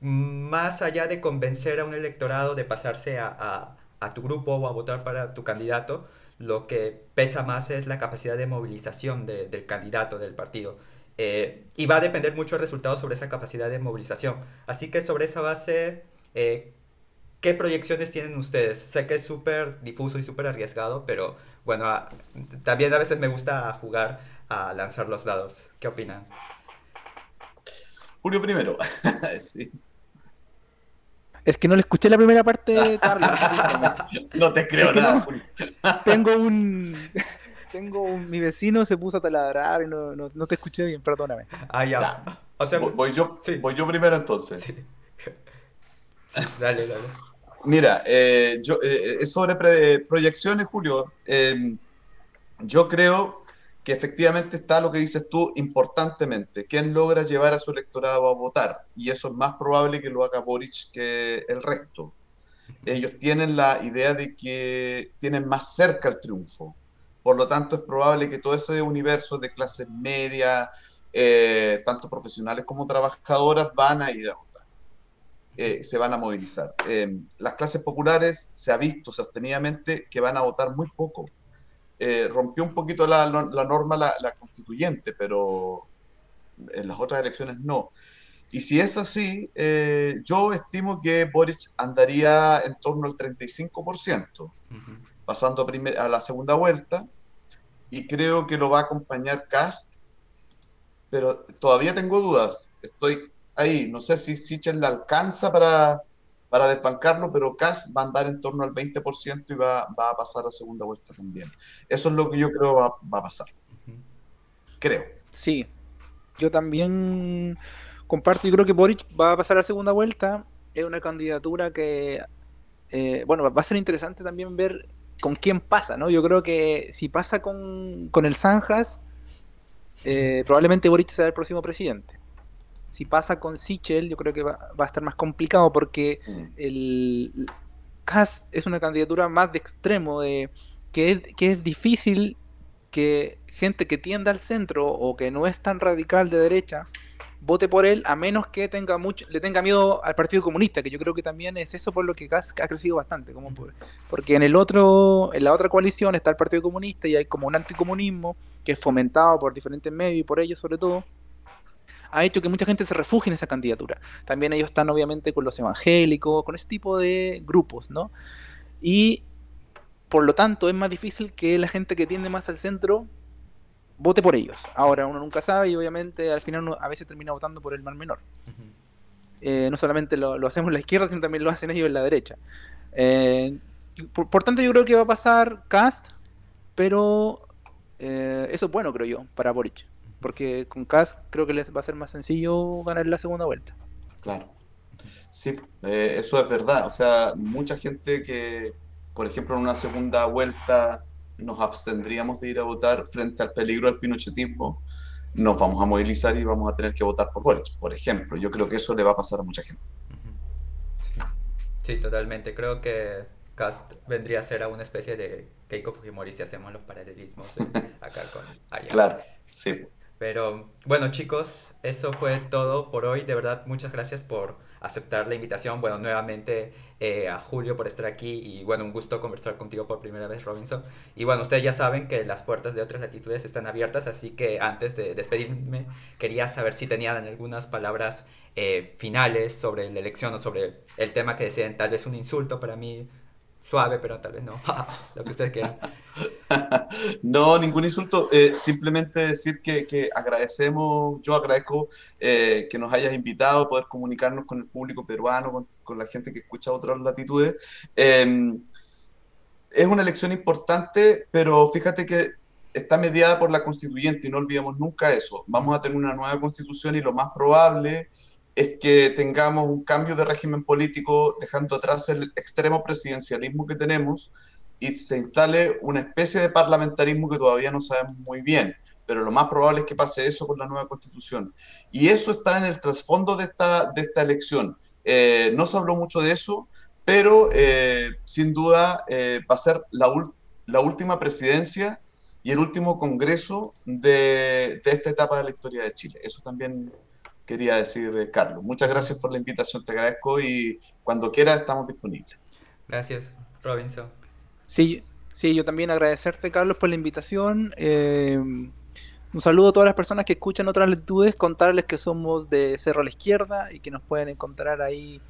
más allá de convencer a un electorado de pasarse a, a tu grupo o a votar para tu candidato, lo que pesa más es la capacidad de movilización del candidato del partido. Eh, y va a depender mucho el resultado sobre esa capacidad de movilización. Así que sobre esa base, eh, ¿qué proyecciones tienen ustedes? Sé que es súper difuso y súper arriesgado, pero bueno, también a veces me gusta jugar a lanzar los dados. ¿Qué opinan? Julio primero. [laughs] sí. Es que no le escuché la primera parte de [laughs] no te creo nada. tengo un. Tengo un. Mi vecino se puso a taladrar y no, no, te escuché bien, perdóname. Ah, ya. O sea, voy, yo, voy yo primero entonces. Sí. dale, dale. Mira, eh, yo, eh, sobre proyecciones, Julio. Eh, yo creo que efectivamente está lo que dices tú importantemente, quién logra llevar a su electorado a votar, y eso es más probable que lo haga Boric que el resto. Ellos tienen la idea de que tienen más cerca el triunfo, por lo tanto es probable que todo ese universo de clases media, eh, tanto profesionales como trabajadoras, van a ir a votar, eh, se van a movilizar. Eh, las clases populares se ha visto sostenidamente que van a votar muy poco eh, rompió un poquito la, la norma la, constituyente, pero en las otras elecciones no. Y si es así, eh, yo estimo que Boric andaría en torno al 35%, pasando a, a la segunda vuelta, y creo que lo va a acompañar Cast, pero todavía tengo dudas. Estoy ahí, no sé si Sichel le alcanza para, para desbancarlo, pero Kass va a andar en torno al 20% y va, a pasar a segunda vuelta también. Eso es lo que yo creo va, va a pasar. Creo. Sí, yo también comparto y creo que Boric va a pasar a segunda vuelta. Es una candidatura que, eh, bueno, va a ser interesante también ver con quién pasa, ¿no? Yo creo que si pasa con, con el Zanjas, eh, probablemente Boric sea el próximo presidente si pasa con Sichel, yo creo que va, a estar más complicado porque mm. el CAS es una candidatura más de extremo, de que es, que es difícil que gente que tienda al centro o que no es tan radical de derecha vote por él a menos que tenga mucho le tenga miedo al Partido Comunista que yo creo que también es eso por lo que CAS ha crecido bastante como porque en el otro en la otra coalición está el Partido Comunista y hay como un anticomunismo que es fomentado por diferentes medios y por ellos sobre todo ha hecho que mucha gente se refugie en esa candidatura. También ellos están obviamente con los evangélicos, con ese tipo de grupos, ¿no? Y por lo tanto es más difícil que la gente que tiende más al centro vote por ellos. Ahora uno nunca sabe y obviamente al final uno a veces termina votando por el mal menor. Eh, no solamente lo, hacemos en la izquierda, sino también lo hacen ellos en la derecha. Eh, por, tanto yo creo que va a pasar Cast, pero eh, eso es bueno creo yo para Boric porque con Cas creo que les va a ser más sencillo ganar la segunda vuelta. Claro. Sí, eh, eso es verdad. O sea, mucha gente que, por ejemplo, en una segunda vuelta nos abstendríamos de ir a votar frente al peligro del pinochetismo, nos vamos a movilizar y vamos a tener que votar por Boric, por ejemplo. Yo creo que eso le va a pasar a mucha gente. Sí, totalmente. Creo que Cast vendría a ser a una especie de Keiko Fujimori si hacemos los paralelismos acá con allá. Claro, sí. Pero bueno chicos, eso fue todo por hoy. De verdad, muchas gracias por aceptar la invitación. Bueno, nuevamente eh, a Julio por estar aquí y bueno, un gusto conversar contigo por primera vez, Robinson. Y bueno, ustedes ya saben que las puertas de otras latitudes están abiertas, así que antes de despedirme, quería saber si tenían algunas palabras eh, finales sobre la elección o sobre el tema que deciden, tal vez un insulto para mí, suave, pero tal vez no, [laughs] lo que ustedes quieran. [laughs] no, ningún insulto, eh, simplemente decir que, agradecemos, yo agradezco eh, que nos hayas invitado poder comunicarnos con el público peruano, con, la gente que escucha otras latitudes. Em, es una elección importante, pero fíjate que está mediada por la constituyente y no olvidemos nunca eso. Vamos a tener una nueva constitución y lo más probable es que tengamos un cambio de régimen político dejando atrás el extremo presidencialismo que tenemos y se instale una especie de parlamentarismo que todavía no sabemos muy bien, pero lo más probable es que pase eso con la nueva constitución. Y eso está en el trasfondo de esta, de esta elección. Eh, no se habló mucho de eso, pero eh, sin duda eh, va a ser la, la, última presidencia y el último congreso de, de, esta etapa de la historia de Chile. Eso también quería decir, Carlos. Muchas gracias por la invitación, te agradezco y cuando quiera estamos disponibles. Gracias, Robinson. Sí, sí, yo también agradecerte, Carlos, por la invitación. Eh, un saludo a todas las personas que escuchan otras lectudes, contarles que somos de Cerro a la Izquierda y que nos pueden encontrar ahí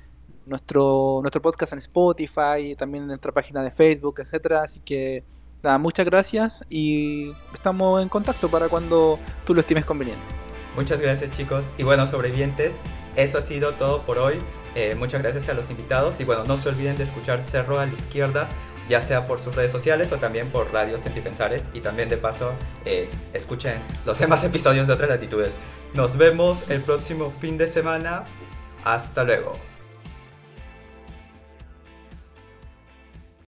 nuestro, nuestro podcast en Spotify, también en nuestra página de Facebook, etcétera. Así que nada, muchas gracias y estamos en contacto para cuando tú lo estimes conveniente. Muchas gracias chicos. Y bueno, sobrevivientes, eso ha sido todo por hoy. Eh, muchas gracias a los invitados y bueno, no se olviden de escuchar Cerro a la Izquierda, ya sea por sus redes sociales o también por Radio Sentipensares y también de paso eh, escuchen los [laughs] demás episodios de otras latitudes. Nos vemos el próximo fin de semana. Hasta luego.